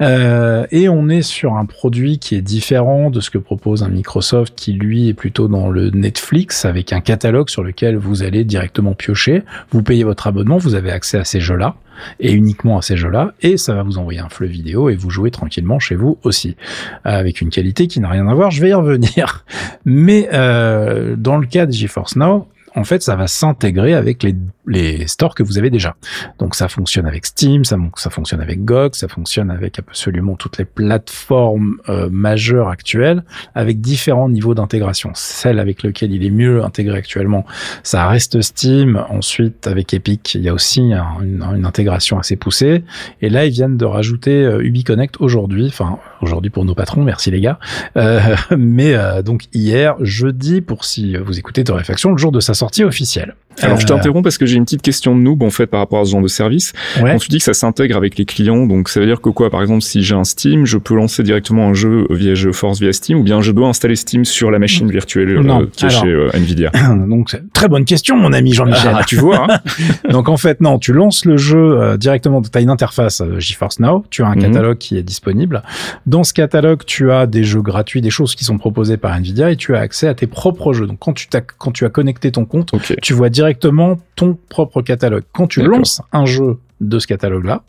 Euh, et on est sur un produit qui est différent de ce que propose un Microsoft qui lui est plutôt dans le Netflix avec un catalogue sur lequel vous allez directement piocher. Vous payez votre abonnement, vous avez accès à ces jeux-là et uniquement à ces jeux-là, et ça va vous envoyer un flux vidéo et vous jouez tranquillement chez vous aussi, avec une qualité qui n'a rien à voir, je vais y revenir. <laughs> Mais euh, dans le cas de GeForce Now, en fait, ça va s'intégrer avec les, les stores que vous avez déjà. Donc, ça fonctionne avec Steam, ça, ça fonctionne avec GOG, ça fonctionne avec absolument toutes les plateformes euh, majeures actuelles, avec différents niveaux d'intégration. Celle avec lequel il est mieux intégré actuellement, ça reste Steam. Ensuite, avec Epic, il y a aussi une, une, intégration assez poussée. Et là, ils viennent de rajouter euh, UbiConnect aujourd'hui, enfin aujourd'hui pour nos patrons, merci les gars. Euh, <laughs> mais euh, donc hier, jeudi, pour si vous écoutez Torréfaction, le jour de sa sortie officielle. Alors je euh, t'interromps parce que j'ai une petite question de noob en fait par rapport à ce genre de service. Ouais. Quand tu dis que ça s'intègre avec les clients, donc ça veut dire que quoi? Par exemple, si j'ai un Steam, je peux lancer directement un jeu via GeForce via Steam, ou bien je dois installer Steam sur la machine virtuelle non. qui est chez Nvidia? <clears throat> Donc très bonne question, mon ami Jean-Michel. Ah, tu vois. Hein <laughs> donc en fait non, tu lances le jeu directement. Tu as une interface GeForce Now, tu as un mhm. catalogue qui est disponible. Dans ce catalogue, tu as des jeux gratuits, des choses qui sont proposées par Nvidia et tu as accès à tes propres jeux. Donc quand tu, as, quand tu as connecté ton compte, okay. tu vois directement ton propre catalogue. Quand tu lances un jeu de ce catalogue-là,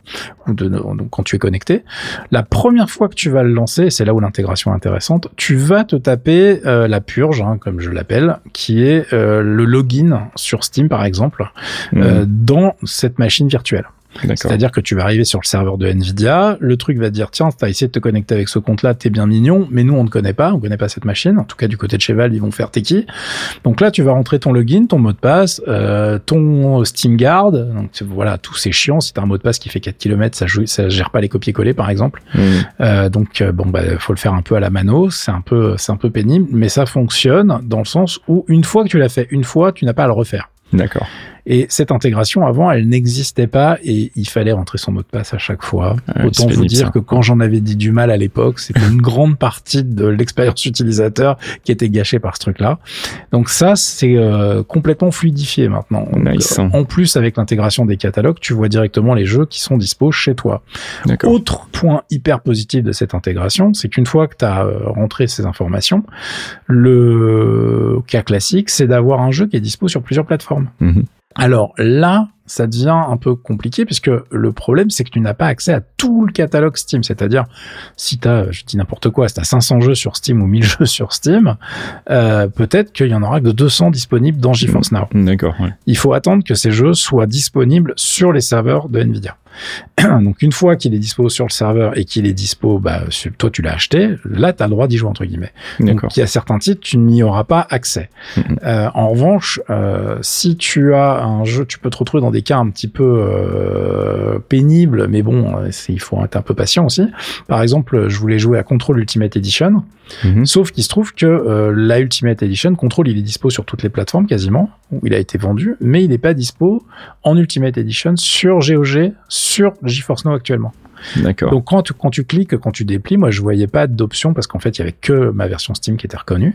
ou de, donc quand tu es connecté, la première fois que tu vas le lancer, c'est là où l'intégration est intéressante, tu vas te taper euh, la purge, hein, comme je l'appelle, qui est euh, le login sur Steam par exemple, mmh. euh, dans cette machine virtuelle. C'est-à-dire que tu vas arriver sur le serveur de Nvidia, le truc va te dire tiens, t'as essayé de te connecter avec ce compte-là, t'es bien mignon, mais nous on ne connaît pas, on connaît pas cette machine. En tout cas du côté de Cheval, ils vont faire t'es qui. Donc là, tu vas rentrer ton login, ton mot de passe, euh, ton Steam Guard. Donc voilà, tout c'est chiant. Si t'as un mot de passe qui fait 4 km, ça joue, ça gère pas les copier-coller par exemple. Mmh. Euh, donc euh, bon bah faut le faire un peu à la mano, c'est un peu c'est un peu pénible, mais ça fonctionne dans le sens où une fois que tu l'as fait une fois, tu n'as pas à le refaire. D'accord. Et cette intégration, avant, elle n'existait pas et il fallait rentrer son mot de passe à chaque fois. Ouais, Autant vous dire ça. que quand j'en avais dit du mal à l'époque, c'était une grande partie de l'expérience utilisateur qui était gâchée par ce truc-là. Donc ça, c'est euh, complètement fluidifié maintenant. Nice. Donc, en plus, avec l'intégration des catalogues, tu vois directement les jeux qui sont dispo chez toi. Autre point hyper positif de cette intégration, c'est qu'une fois que tu as euh, rentré ces informations, le cas classique, c'est d'avoir un jeu qui est dispo sur plusieurs plateformes. Mm -hmm. Alors là, ça devient un peu compliqué puisque le problème c'est que tu n'as pas accès à tout le catalogue Steam. C'est-à-dire, si tu as, je dis n'importe quoi, si tu as 500 jeux sur Steam ou 1000 <laughs> jeux sur Steam, euh, peut-être qu'il y en aura que 200 disponibles dans GeForce Now. D'accord. Ouais. Il faut attendre que ces jeux soient disponibles sur les serveurs de Nvidia. <clears throat> Donc une fois qu'il est dispo sur le serveur et qu'il est dispo, bah, toi tu l'as acheté, là tu as le droit d'y jouer entre guillemets. Donc il y a certains titres, tu n'y auras pas accès. Mm -hmm. euh, en revanche, euh, si tu as un jeu, tu peux te retrouver dans des cas un petit peu euh, pénibles, mais bon, il faut être un peu patient aussi. Par exemple, je voulais jouer à Control Ultimate Edition, -hmm. sauf qu'il se trouve que euh, la Ultimate Edition, Control, il est dispo sur toutes les plateformes quasiment, où il a été vendu, mais il n'est pas dispo en Ultimate Edition sur GOG, sur GeForce Now actuellement. D'accord. Donc quand tu, quand tu cliques, quand tu déplies, moi je voyais pas d'option parce qu'en fait il y avait que ma version Steam qui était reconnue.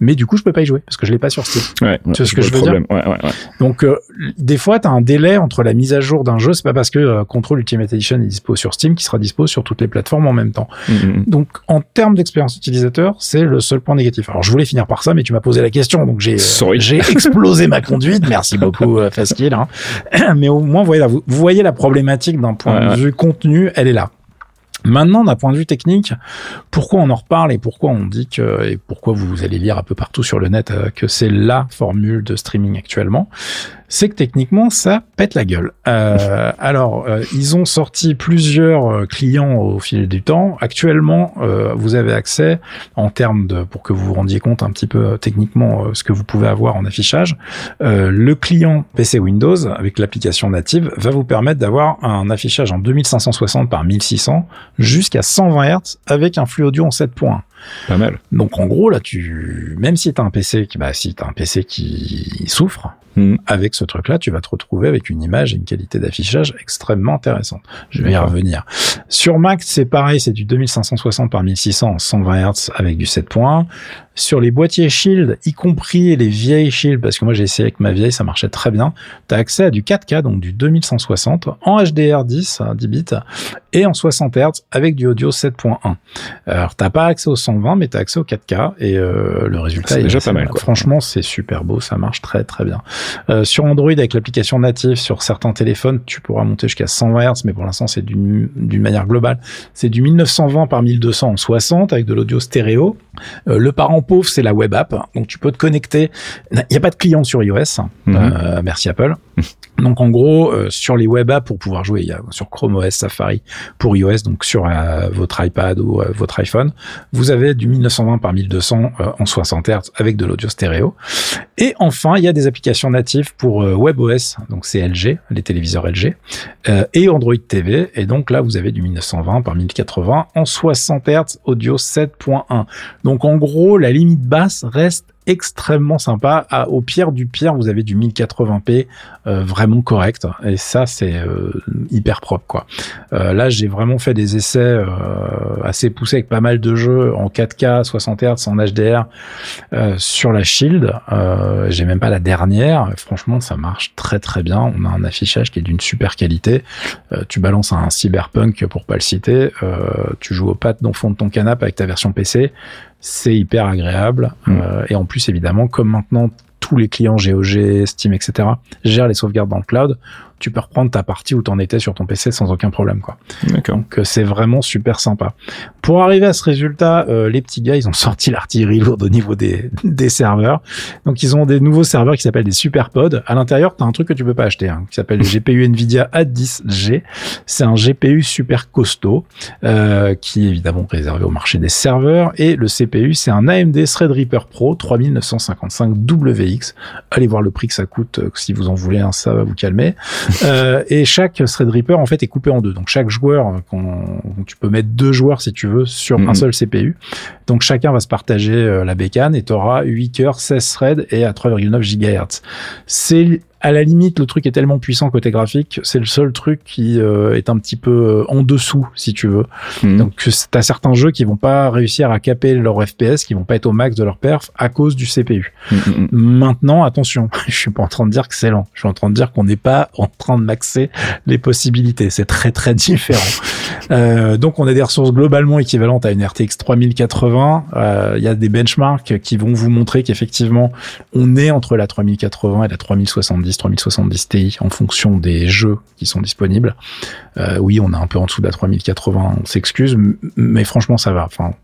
Mais du coup je peux pas y jouer parce que je l'ai pas sur Steam. Ouais, tu sais ce que je veux problème. dire ouais, ouais, ouais. Donc euh, des fois tu as un délai entre la mise à jour d'un jeu, c'est pas parce que euh, Control Ultimate Edition est dispo sur Steam qui sera dispo sur toutes les plateformes en même temps. Mm -hmm. Donc en termes d'expérience utilisateur, c'est le seul point négatif. Alors je voulais finir par ça mais tu m'as posé la question donc j'ai euh, j'ai <laughs> explosé ma conduite. Merci beaucoup Faskill hein. <clears throat> Mais au moins vous voyez, là, vous, vous voyez la problématique d'un point de vue contenu, elle est là. Maintenant, d'un point de vue technique, pourquoi on en reparle et pourquoi on dit que, et pourquoi vous allez lire un peu partout sur le net euh, que c'est la formule de streaming actuellement, c'est que techniquement, ça pète la gueule. Euh, <laughs> alors, euh, ils ont sorti plusieurs euh, clients au fil du temps. Actuellement, euh, vous avez accès, en termes de, pour que vous vous rendiez compte un petit peu euh, techniquement ce que vous pouvez avoir en affichage, le client PC Windows, avec l'application native, va vous permettre d'avoir un affichage en 2560 par 1600 jusqu'à 120 Hz avec un flux audio en 7 points. Pas mal. Donc en gros là tu même si tu as un PC qui bah si tu un PC qui souffre Hmm. Avec ce truc-là, tu vas te retrouver avec une image et une qualité d'affichage extrêmement intéressante. Je vais y revenir. Sur Mac, c'est pareil, c'est du 2560 par 1600 en 120 Hz avec du 7 points. Sur les boîtiers Shield, y compris les vieilles Shield, parce que moi j'ai essayé avec ma vieille, ça marchait très bien, tu as accès à du 4K, donc du 2160, en HDR10 à 10 bits, et en 60 Hz avec du audio 7.1. Alors t'as pas accès au 120, mais tu as accès au 4K, et euh, le résultat est déjà pas mal. Franchement, c'est super beau, ça marche très très bien. Euh, sur Android, avec l'application native, sur certains téléphones, tu pourras monter jusqu'à 120 Hz, mais pour l'instant c'est d'une manière globale. C'est du 1920 par 1200 en 60 avec de l'audio stéréo. Euh, le parent pauvre, c'est la web app. Donc tu peux te connecter. Il n'y a pas de client sur iOS. Mhm. Euh, merci Apple. <laughs> Donc en gros, euh, sur les web apps pour pouvoir jouer, il y a sur Chrome OS, Safari pour iOS, donc sur votre iPad ou votre iPhone, vous avez du 1920 par 1200 en 60 Hz avec de l'audio stéréo. Et enfin, il y a des applications natives pour WebOS, donc c'est LG, les téléviseurs LG, et Android TV. Et donc là, vous avez du 1920 par 1080 en 60 Hz audio 7.1. Donc en gros, la limite basse reste extrêmement sympa. au pire du pire, vous avez du 1080p euh, vraiment correct. Et ça, c'est euh, hyper propre, quoi. Euh, là, j'ai vraiment fait des essais assez poussés avec pas mal de jeux en 4K, 60 Hz, en HDR sur la Shield. j'ai même pas la dernière. Franchement, ça marche très très bien. On a un affichage qui est d'une super qualité. tu balances un cyberpunk pour pas le citer. tu joues au pad dans le fond de ton canapé avec ta version PC c'est hyper agréable. Mm. Euh, et en plus, évidemment, comme maintenant tous les clients GOG, Steam, etc. gèrent les sauvegardes dans le cloud, tu peux reprendre ta partie où tu en étais sur ton PC sans aucun problème. quoi. D'accord. Donc euh, c'est vraiment super sympa. Pour arriver à ce résultat, euh, les petits gars, ils ont <laughs> sorti l'artillerie lourde au niveau des, des serveurs. Donc ils ont des nouveaux serveurs qui s'appellent des SuperPod. À l'intérieur, tu as un truc que tu peux pas acheter, hein, qui s'appelle le <laughs> GPU Nvidia A10G. C'est un GPU super costaud, euh, qui est évidemment réservé au marché des serveurs. Et le CPU, c'est un AMD Threadripper Pro 3955 WX. Allez voir le prix que ça coûte, euh, si vous en voulez un, ça va vous calmer. <laughs> Euh, et chaque Threadripper en fait est coupé en deux. Donc chaque joueur, tu peux mettre deux joueurs si tu veux sur un mhm. seul CPU. Donc chacun va se partager euh, la bécane et tu auras 8 cœurs, 16 threads et à 3,9 GHz. C'est à la limite, le truc est tellement puissant côté graphique, c'est le seul truc qui euh, est un petit peu euh, en dessous, si tu veux. Mhm. Donc, t'as certains jeux qui vont pas réussir à caper leur FPS, qui vont pas être au max de leur perf à cause du CPU. Mhm. Maintenant, attention, <laughs> je suis pas en train de dire que c'est lent. Je suis en train de dire qu'on n'est pas en train de maxer les possibilités. C'est très très <laughs> différent. euh, donc, on a des ressources globalement équivalentes à une RTX 3080. Il y a des benchmarks qui vont vous montrer qu'effectivement, on est entre la 3080 et la 3070 3070 Ti en fonction des jeux qui sont disponibles. Euh, oui, on est un peu en dessous de la 3080, on s'excuse, mais franchement ça va. Enfin,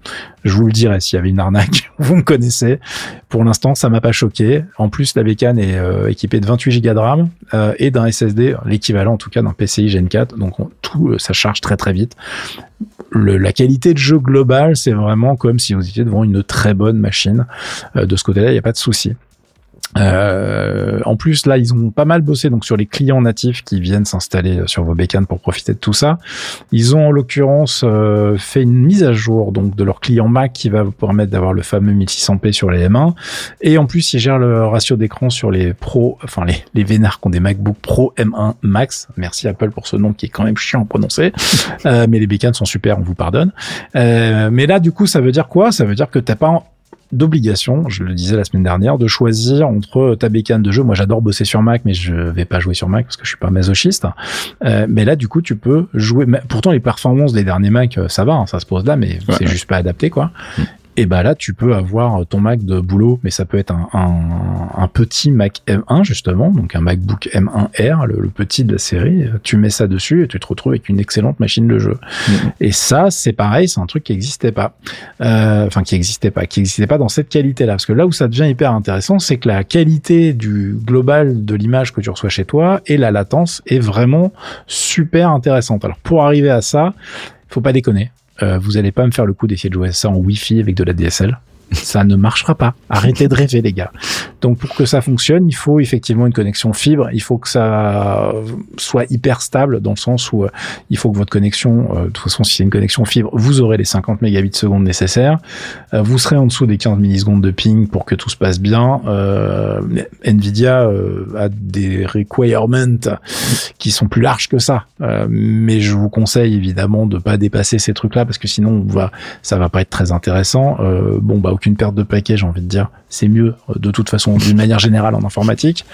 je vous le dirai s'il y avait une arnaque, <laughs> vous me connaissez. Pour l'instant, ça m'a pas choqué. En plus, la bécane est euh, équipée de 28 Go de RAM euh, et d'un SSD, l'équivalent en tout cas d'un PCI Gen 4. Donc tout, ça charge très très vite. La qualité de jeu globale, c'est vraiment comme si vous étiez devant une très bonne machine. de ce côté-là, il n'y a pas de souci. Euh, en plus, là, ils ont pas mal bossé donc sur les clients natifs qui viennent s'installer sur vos bécanes pour profiter de tout ça. Ils ont en l'occurrence euh, fait une mise à jour donc de leur client Mac qui va vous permettre d'avoir le fameux 1600p sur les M1. Et en plus, ils gèrent le ratio d'écran sur les Pro, enfin les, les vénards qui ont des MacBook Pro M1 Max. Merci Apple pour ce nom qui est quand même chiant à prononcer. Euh, mais les bécanes sont super, on vous pardonne. Euh, mais là, du coup, ça veut dire quoi? Ça veut dire que t'as pas d'obligation, je le disais la semaine dernière, de choisir entre ta bécane de jeu. Moi, j'adore bosser sur Mac, mais je vais pas jouer sur Mac parce que je suis pas masochiste. Euh, mais là, du coup, tu peux jouer. Pourtant, les performances des derniers Mac, euh, ça va, hein, ça se pose là, mais c'est juste pas adapté, quoi. Mm et bah là tu peux avoir ton Mac de boulot, mais ça peut être un, un, un, petit Mac M1 justement, donc un MacBook M1R, le, petit de la série. Tu mets ça dessus et tu te retrouves avec une excellente machine de jeu. Mm-hmm. Et ça, c'est pareil, c'est un truc qui n'existait pas, euh, enfin qui n'existait pas, qui n'existait pas dans cette qualité-là. Parce que là où ça devient hyper intéressant, c'est que la qualité du global de l'image que tu reçois chez toi et la latence est vraiment super intéressante. Alors pour arriver à ça, faut pas déconner. Euh, vous allez pas me faire le coup d'essayer de jouer ça en Wi-Fi avec de la DSL. Ça ne marchera pas. Arrêtez de rêver, les gars. Donc, pour que ça fonctionne, il faut effectivement une connexion fibre. Il faut que ça soit hyper stable dans le sens où euh, il faut que votre connexion, euh, de toute façon, si c'est une connexion fibre, vous aurez les 50 mégabits seconde nécessaires. Euh, vous serez en dessous des 15 millisecondes de ping pour que tout se passe bien. Nvidia a des requirements qui sont plus larges que ça. mais je vous conseille évidemment de pas dépasser ces trucs-là parce que sinon, on va, ça va pas être très intéressant. bon, bah, aucune perte de paquet, j'ai envie de dire. C'est mieux de toute façon d'une <laughs> manière générale en informatique.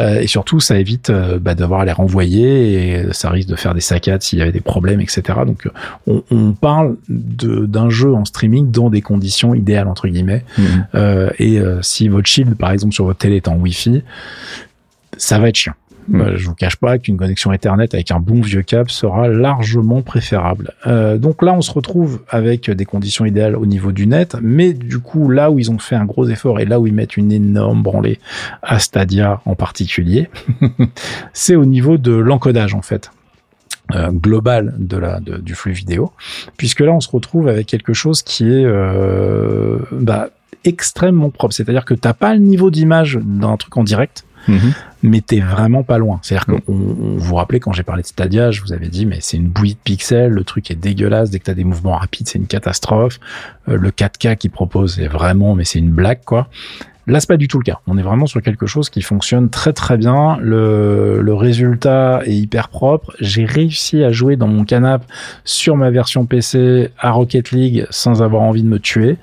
et surtout, ça évite bah, d'avoir à les renvoyer et ça risque de faire des saccades s'il y avait des problèmes, etc. Donc on, on parle d'un jeu en streaming dans des conditions idéales entre guillemets. Mmh. Euh, et euh, si votre shield, par exemple, sur votre télé est en Wi-Fi, ça va être chiant. Mmh. Euh, je vous cache pas qu'une connexion Ethernet avec un bon vieux câble sera largement préférable. Euh, donc là, on se retrouve avec des conditions idéales au niveau du net, mais du coup, là où ils ont fait un gros effort et là où ils mettent une énorme branlée à Stadia en particulier, <laughs> c'est au niveau de l'encodage en fait. Euh, global du flux vidéo, puisque là on se retrouve avec quelque chose qui est euh, bah, extrêmement propre. C'est-à-dire que t'as pas le niveau d'image d'un truc en direct, Mhm. mais t'es vraiment pas loin. C'est-à-dire qu'on on, vous rappelez quand j'ai parlé de Stadia, je vous avais dit mais c'est une bouillie de pixels, le truc est dégueulasse, dès que t'as des mouvements rapides, c'est une catastrophe. Euh, le 4K qui propose est vraiment mais c'est une blague quoi. Là, c'est pas du tout le cas. On est vraiment sur quelque chose qui fonctionne très très bien. Le, le résultat est hyper propre. J'ai réussi à jouer dans mon canapé sur ma version PC à Rocket League sans avoir envie de me tuer.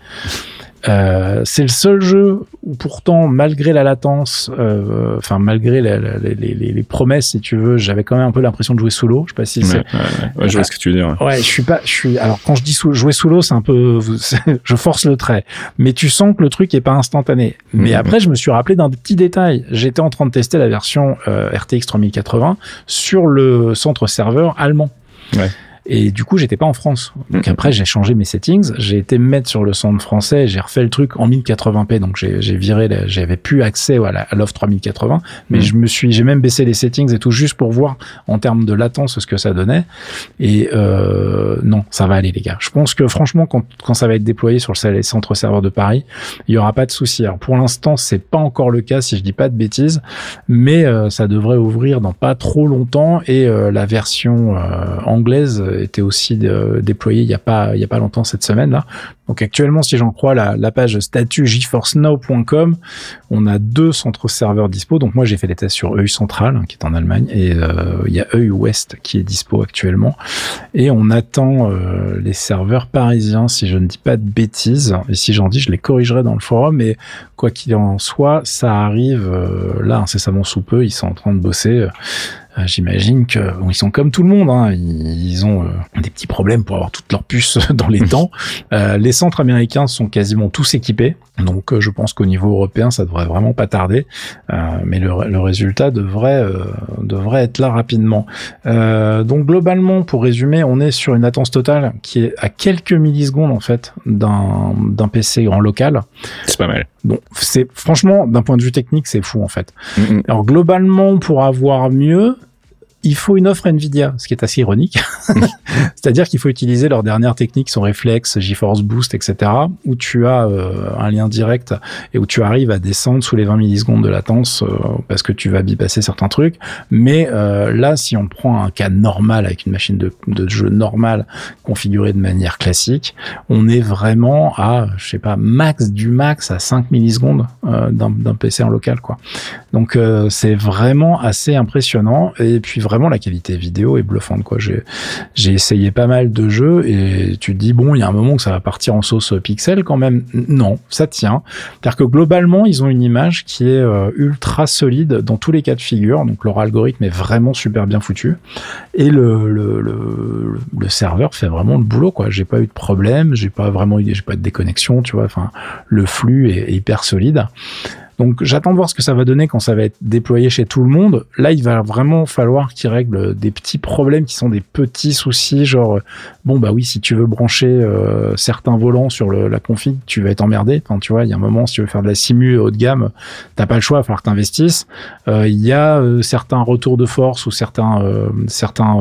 Euh, c'est le seul jeu où pourtant, malgré la latence, euh, enfin malgré les, les, les, promesses, si tu veux, j'avais quand même un peu l'impression de jouer sous l'eau. Je sais pas si c'est. Ouais, je vois ce que tu veux dire. Ouais, je suis pas, je suis. Alors quand je dis sous, jouer sous l'eau, c'est un peu, <laughs> je force le trait, mais tu sens que le truc est pas instantané. Mais mm-hmm. après, je me suis rappelé d'un petit détail. J'étais en train de tester la version euh, RTX 3080 sur le centre serveur allemand. Ouais. Et du coup, j'étais pas en France. Donc mm-hmm. après, j'ai changé mes settings. J'ai été mettre sur le centre français. J'ai refait le truc en 1080p. Donc j'ai viré, j'avais plus accès à l'offre 3080. Mais mm. je me suis, j'ai même baissé les settings et tout juste pour voir en termes de latence ce que ça donnait. Et euh, non, ça va aller les gars. Je pense que franchement, quand, quand ça va être déployé sur le centre serveur de Paris, il y aura pas de souci. Alors pour l'instant, c'est pas encore le cas si je dis pas de bêtises, mais euh, ça devrait ouvrir dans pas trop longtemps. Et euh, la version euh, anglaise était aussi déployé il y a pas il y a pas longtemps cette semaine là. Donc actuellement, si j'en crois la, page statut geforcenow.com, on a deux centres serveurs dispo. Donc moi j'ai fait des tests sur EU Central hein, qui est en Allemagne et euh, il y a EU West qui est dispo actuellement et on attend euh, les serveurs parisiens si je ne dis pas de bêtises et si j'en dis je les corrigerai dans le forum mais quoi qu'il en soit ça arrive euh, là incessamment sous peu ils sont en train de bosser euh, j'imagine que ils sont comme tout le monde, hein, ils, ont euh, des petits problèmes pour avoir toutes leurs puces <laughs> dans les temps. <laughs> Euh, les centres américains sont quasiment tous équipés, donc je pense qu'au niveau européen, ça devrait vraiment pas tarder, mais le, le, résultat devrait devrait être là rapidement. donc globalement, pour résumer, on est sur une latence totale qui est à quelques millisecondes en fait d'un d'un PC en local. C'est pas mal. Bon, c'est franchement d'un point de vue technique, c'est fou en fait. Alors globalement, pour avoir mieux, il faut une offre Nvidia, ce qui est assez ironique. <laughs> C'est-à-dire qu'il faut utiliser leurs dernières techniques, son réflexe, GeForce Boost, etc., où tu as euh, un lien direct et où tu arrives à descendre sous les 20 millisecondes de latence euh, parce que tu vas bypasser certains trucs. Mais euh, là, si on prend un cas normal avec une machine de, de jeu normale configurée de manière classique, on est vraiment à, je sais pas, max du max à 5 millisecondes d'un PC en local, quoi. Donc c'est vraiment assez impressionnant. Et puis vraiment la qualité vidéo est bluffante quoi. J'ai essayé pas mal de jeux et tu te dis bon, il y a un moment que ça va partir en sauce pixel quand même. Non, ça tient. C'est-à-dire que globalement, ils ont une image qui est euh, ultra solide dans tous les cas de figure. Donc leur algorithme est vraiment super bien foutu et le serveur fait vraiment le boulot quoi. J'ai pas eu de problème, j'ai pas vraiment eu j'ai pas de déconnexion, tu vois. Enfin, le flux est hyper solide. Donc j'attends de voir ce que ça va donner quand ça va être déployé chez tout le monde. Là, il va vraiment falloir qu'ils règlent des petits problèmes qui sont des petits soucis, genre bon bah oui, si tu veux brancher euh, certains volants sur le, la config, tu vas être emmerdé. Enfin, tu vois, il y a un moment si tu veux faire de la simu haut de gamme, t'as pas le choix, il va falloir que t'investisses. Euh, il y a euh, certains retours de force ou certains certains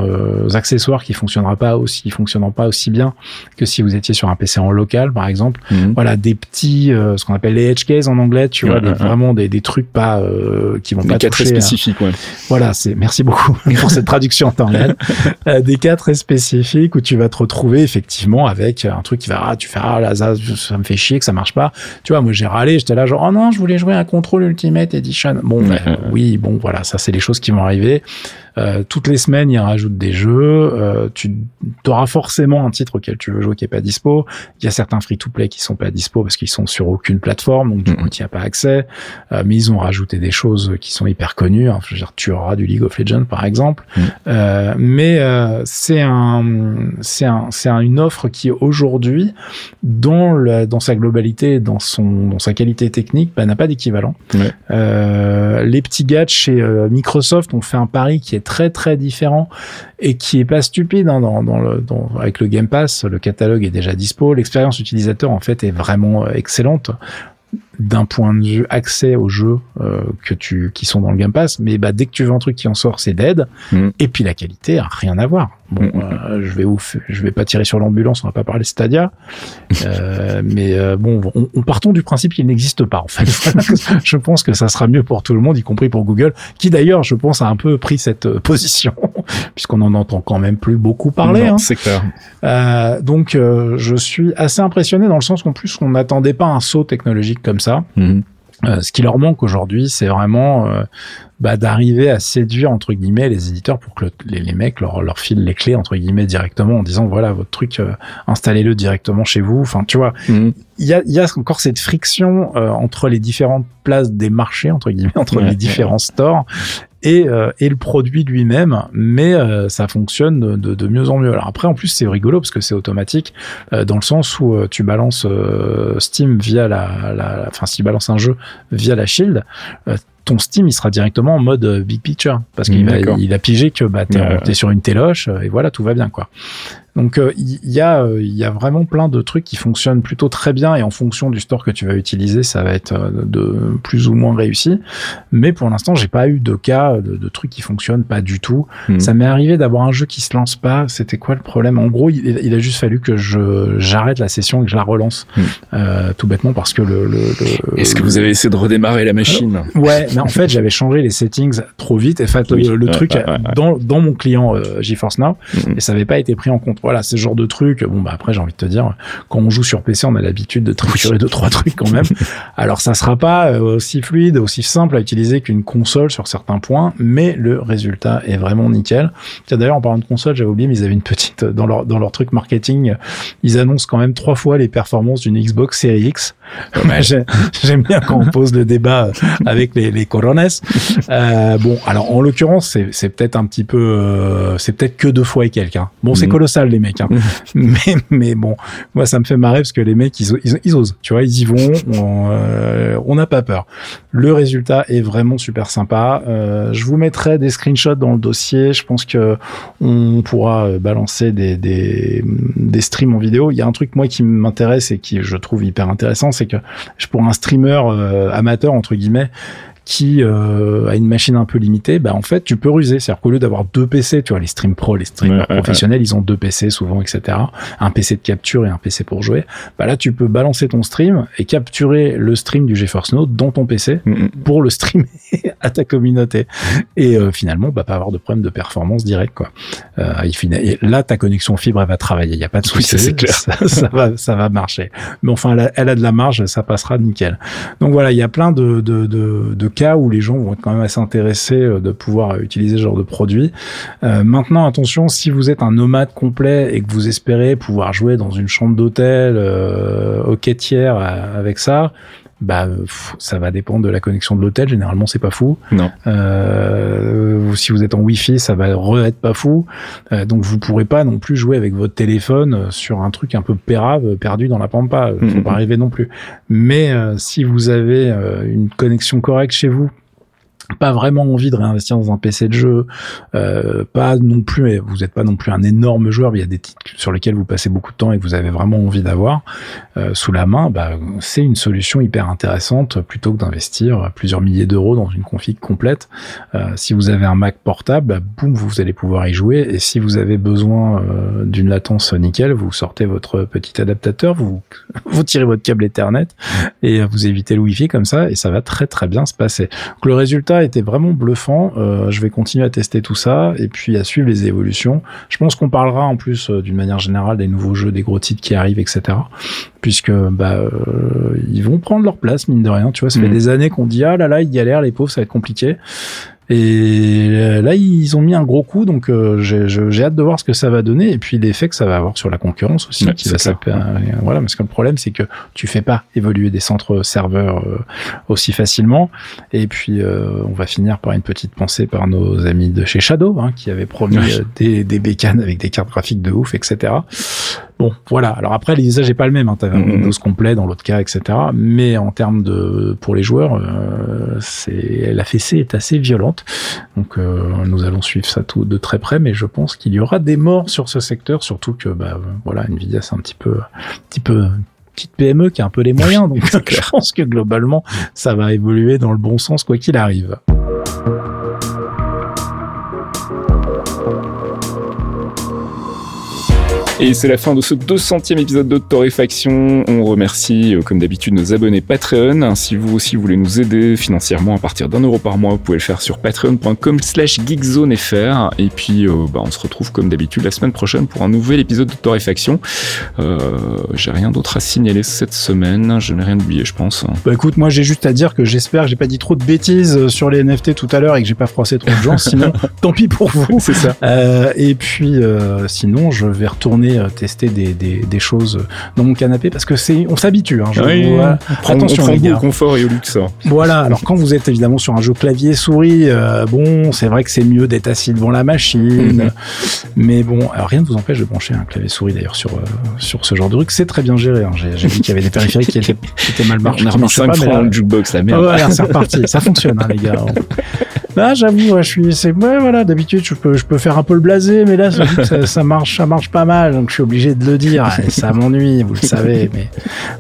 accessoires qui fonctionneront pas aussi, qui fonctionneront pas aussi bien que si vous étiez sur un PC en local, par exemple. Mhm. Voilà, des petits, ce qu'on appelle les edge cases en anglais, tu vois, vraiment des, des trucs pas qui vont pas toucher. très spécifiques, ouais. Voilà, c'est merci beaucoup <laughs> pour cette traduction en temps réel. des cas très spécifiques où tu vas te retrouver effectivement avec un truc qui va, ah, tu fais, ah là, ça, ça me fait chier que ça marche pas. Tu vois, moi j'ai râlé, j'étais là genre, oh non, je voulais jouer un Control Ultimate Edition. Bon, oui, bon, voilà, ça c'est les choses qui vont arriver. Euh, toutes les semaines, ils rajoutent des jeux. Euh, tu auras forcément un titre auquel tu veux jouer qui est pas dispo. Il y a certains free-to-play qui sont pas dispo parce qu'ils sont sur aucune plateforme, donc du coup, tu n'y as pas accès. Euh, mais ils ont rajouté des choses qui sont hyper connues. Hein. Je veux dire, tu auras du League of Legends, par exemple. mais c'est un, c'est un, c'est une offre qui aujourd'hui, dans, dans sa globalité, dans son, dans sa qualité technique, bah, n'a pas d'équivalent. les petits gars chez Microsoft ont fait un pari qui est très très différent et qui est pas stupide hein, dans, dans le, dans, avec le Game Pass. Le catalogue est déjà dispo. L'expérience utilisateur en fait est vraiment euh, excellente d'un point de vue accès aux jeux euh, que tu qui sont dans le Game Pass mais bah dès que tu veux un truc qui en sort c'est dead mm. et puis la qualité a rien à voir bon mm. euh, je vais ouf je vais pas tirer sur l'ambulance on va pas parler Stadia euh, <laughs> mais euh, bon on, on, partons du principe qu'il n'existe pas en fait <laughs> je pense que ça sera mieux pour tout le monde y compris pour Google qui d'ailleurs je pense a un peu pris cette euh, position <laughs> puisqu'on en entend quand même plus beaucoup parler hein. c'est clair donc je suis assez impressionné dans le sens qu'en plus on n'attendait pas un saut technologique comme ça Mhm. Euh, ce qui leur manque aujourd'hui, c'est vraiment euh, bah, d'arriver à séduire entre guillemets les éditeurs pour que les, les, mecs leur, leur filent les clés entre guillemets directement en disant voilà votre truc, euh, installez-le directement chez vous. Enfin, tu vois, mhm. il y, a, y, a, encore cette friction entre les différentes places des marchés entre guillemets, entre les différents stores et, euh, et le produit lui-même, mais euh, ça fonctionne de, de, mieux en mieux. Alors après, en plus, c'est rigolo parce que c'est automatique euh, dans le sens où tu balances Steam via la, la, enfin, si tu balances un jeu via la Shield, ton Steam il sera directement en mode big picture parce qu'il a, il a pigé que bah t'es sur une téloche et voilà tout va bien quoi. Donc il euh, y, a il euh, y a vraiment plein de trucs qui fonctionnent plutôt très bien et en fonction du store que tu vas utiliser, ça va être euh, de plus ou moins réussi. Mais pour l'instant, j'ai pas eu de cas de, de, trucs qui fonctionnent pas du tout. Hmm. Ça m'est arrivé d'avoir un jeu qui se lance pas. C'était quoi le problème? En gros, il, a juste fallu que je j'arrête la session et que je la relance hmm. euh, tout bêtement parce que le. le, Est-ce que vous avez essayé de redémarrer la machine? Ouais, mais en fait, j'avais changé les settings trop vite et fait le, truc dans dans mon client GeForce Now hmm. et ça avait pas été pris en compte voilà, ce genre de trucs. Bon, bah après, j'ai envie de te dire, quand on joue sur PC, on a l'habitude de triturer deux trois trucs quand même. <laughs> Alors, ça sera pas euh, aussi fluide, aussi simple à utiliser qu'une console sur certains points, mais le résultat est vraiment nickel. D'ailleurs, en parlant de console, j'avais oublié, mais ils avaient une petite dans leur dans leur truc marketing, ils annoncent quand même trois fois les performances d'une Xbox Series X. <laughs> J'aime bien quand on pose le débat avec les, les corones. Euh, bon, alors en l'occurrence, c'est peut-être un petit peu, euh, c'est peut-être que deux fois et quelqu'un. Bon, c'est mhm. colossal les mecs. Hein. <laughs> mais, mais bon, moi, ça me fait marrer parce que les mecs, ils, ils, osent. Tu vois, ils y vont. Euh, on n'a pas peur. Le résultat est vraiment super sympa. Euh, je vous mettrai des screenshots dans le dossier. Je pense que on pourra euh, balancer des, des, des streams en vidéo. Il y a un truc, moi, qui m'intéresse et qui je trouve hyper intéressant, c'est que pour un streamer amateur, entre guillemets, qui euh, a une machine un peu limitée, bah en fait tu peux ruser. C'est-à-dire qu'au lieu d'avoir deux PC, tu vois les stream pro, les streamers professionnels, ils ont deux PC souvent, etc. Un PC de capture et un PC pour jouer. Bah là tu peux balancer ton stream et capturer le stream du GeForce Now dans ton PC mm, mm. pour le streamer <laughs> à ta communauté. Et euh, finalement, bah pas avoir de problème de performance direct quoi. Euh, et là ta connexion fibre elle va travailler, il y a pas de <laughs> souci, c'est clair. <laughs> Ça, va ça va marcher. Mais enfin elle a, elle a, de la marge, ça passera nickel. Donc voilà, il y a plein de de, de, de cas où les gens vont être quand même assez intéressés euh, de pouvoir utiliser ce genre de produit. Euh, maintenant, attention, si vous êtes un nomade complet et que vous espérez pouvoir jouer dans une chambre d'hôtel euh, au quai tiers avec ça, bah ça va dépendre de la connexion de l'hôtel. Généralement, c'est pas fou. Non. Euh, si vous êtes en Wi-Fi, ça va re-être pas fou. Euh, donc vous pourrez pas non plus jouer avec votre téléphone sur un truc un peu pérave, perdu dans la pampa. Faut mm-hmm. pas arriver non plus. Mais si vous avez une connexion correcte chez vous, pas vraiment envie de réinvestir dans un PC de jeu, euh, pas non plus, vous n'êtes pas non plus un énorme joueur, mais il y a des titres sur lesquels vous passez beaucoup de temps et que vous avez vraiment envie d'avoir euh, sous la main, bah, c'est une solution hyper intéressante plutôt que d'investir plusieurs milliers d'euros dans une config complète. Euh, si vous avez un Mac portable, bah, boum, vous allez pouvoir y jouer. Et si vous avez besoin d'une latence nickel, vous sortez votre petit adaptateur, vous, <laughs> vous tirez votre câble Ethernet et vous évitez le Wi-Fi comme ça, et ça va très très bien se passer. Donc le résultat était vraiment bluffant. Euh, je vais continuer à tester tout ça et puis à suivre les évolutions. Je pense qu'on parlera en plus euh, d'une manière générale des nouveaux jeux, des gros titres qui arrivent, etc. Puisque bah euh, ils vont prendre leur place mine de rien. Tu vois, ça fait mm. des années qu'on dit ah là là ils galèrent les pauvres, ça va être compliqué. Et là, ils ont mis un gros coup, donc euh, j'ai hâte de voir ce que ça va donner et puis l'effet que ça va avoir sur la concurrence aussi. qui va euh, voilà, parce que le problème, c'est que tu fais pas évoluer des centres serveurs euh, aussi facilement. Et puis, on va finir par une petite pensée par nos amis de chez Shadow, hein, qui avaient promis des, des bécanes avec des cartes graphiques de ouf, etc. Bon, voilà. Alors après, l'usage est pas le même. Hein. T'as un Windows complet dans l'autre cas, etc. Mais en termes de pour les joueurs, euh, c'est la fessée est assez violente. Donc euh, nous allons suivre ça tout de très près, mais je pense qu'il y aura des morts sur ce secteur, surtout que bah voilà, Nvidia c'est un petit peu, un petit peu petite PME qui a un peu les moyens. <laughs> Donc je pense que globalement, ça va évoluer dans le bon sens quoi qu'il arrive. Et c'est la fin de ce 200e épisode de Torréfaction. On remercie, euh, comme d'habitude, nos abonnés Patreon. Si vous aussi voulez nous aider financièrement à partir d'un euro par mois, vous pouvez le faire sur patreon.com slash geekzonefr. Et puis, euh, bah, on se retrouve comme d'habitude la semaine prochaine pour un nouvel épisode de Torréfaction. Euh, j'ai rien d'autre à signaler cette semaine. Je n'ai rien oublié, je pense. Bah écoute, moi j'ai juste à dire que j'espère que j'ai pas dit trop de bêtises sur les NFT tout à l'heure et que j'ai pas froissé trop de gens. <laughs> Sinon, tant pis pour vous. C'est ça. et puis, sinon, je vais retourner euh, tester des, des, des, choses dans mon canapé parce que c'est on s'habitue. Hein, attention, on prend au confort et au luxe. Voilà. Alors quand vous êtes évidemment sur un jeu clavier souris, euh, bon, c'est vrai que c'est mieux d'être assis devant la machine. Mhm. Mais bon, alors rien ne vous empêche de brancher un clavier souris d'ailleurs sur euh, sur ce genre de truc. C'est très bien géré. Hein. J'ai vu qu'il y avait des périphériques qui étaient, mal <laughs> marchés. On a remis 5 francs dans le jukebox, la merde. Ouais, c'est reparti. Ça fonctionne, hein, les gars. <laughs> Là, j'avoue, je suis, c'est, ouais, voilà, d'habitude, je peux, je peux faire un peu le blasé, mais là, ça, ça, marche, ça marche pas mal, donc je suis obligé de le dire. ça m'ennuie, vous le savez, mais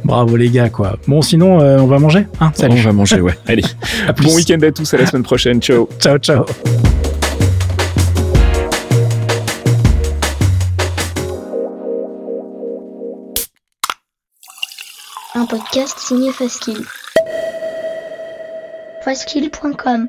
bravo les gars, quoi. Bon, sinon, euh, on va manger, hein, salut. On va manger, ouais. Allez. bon week-end à tous, à la semaine prochaine. Ciao. Ciao, ciao. Un podcast signé Faskill. Faskill.com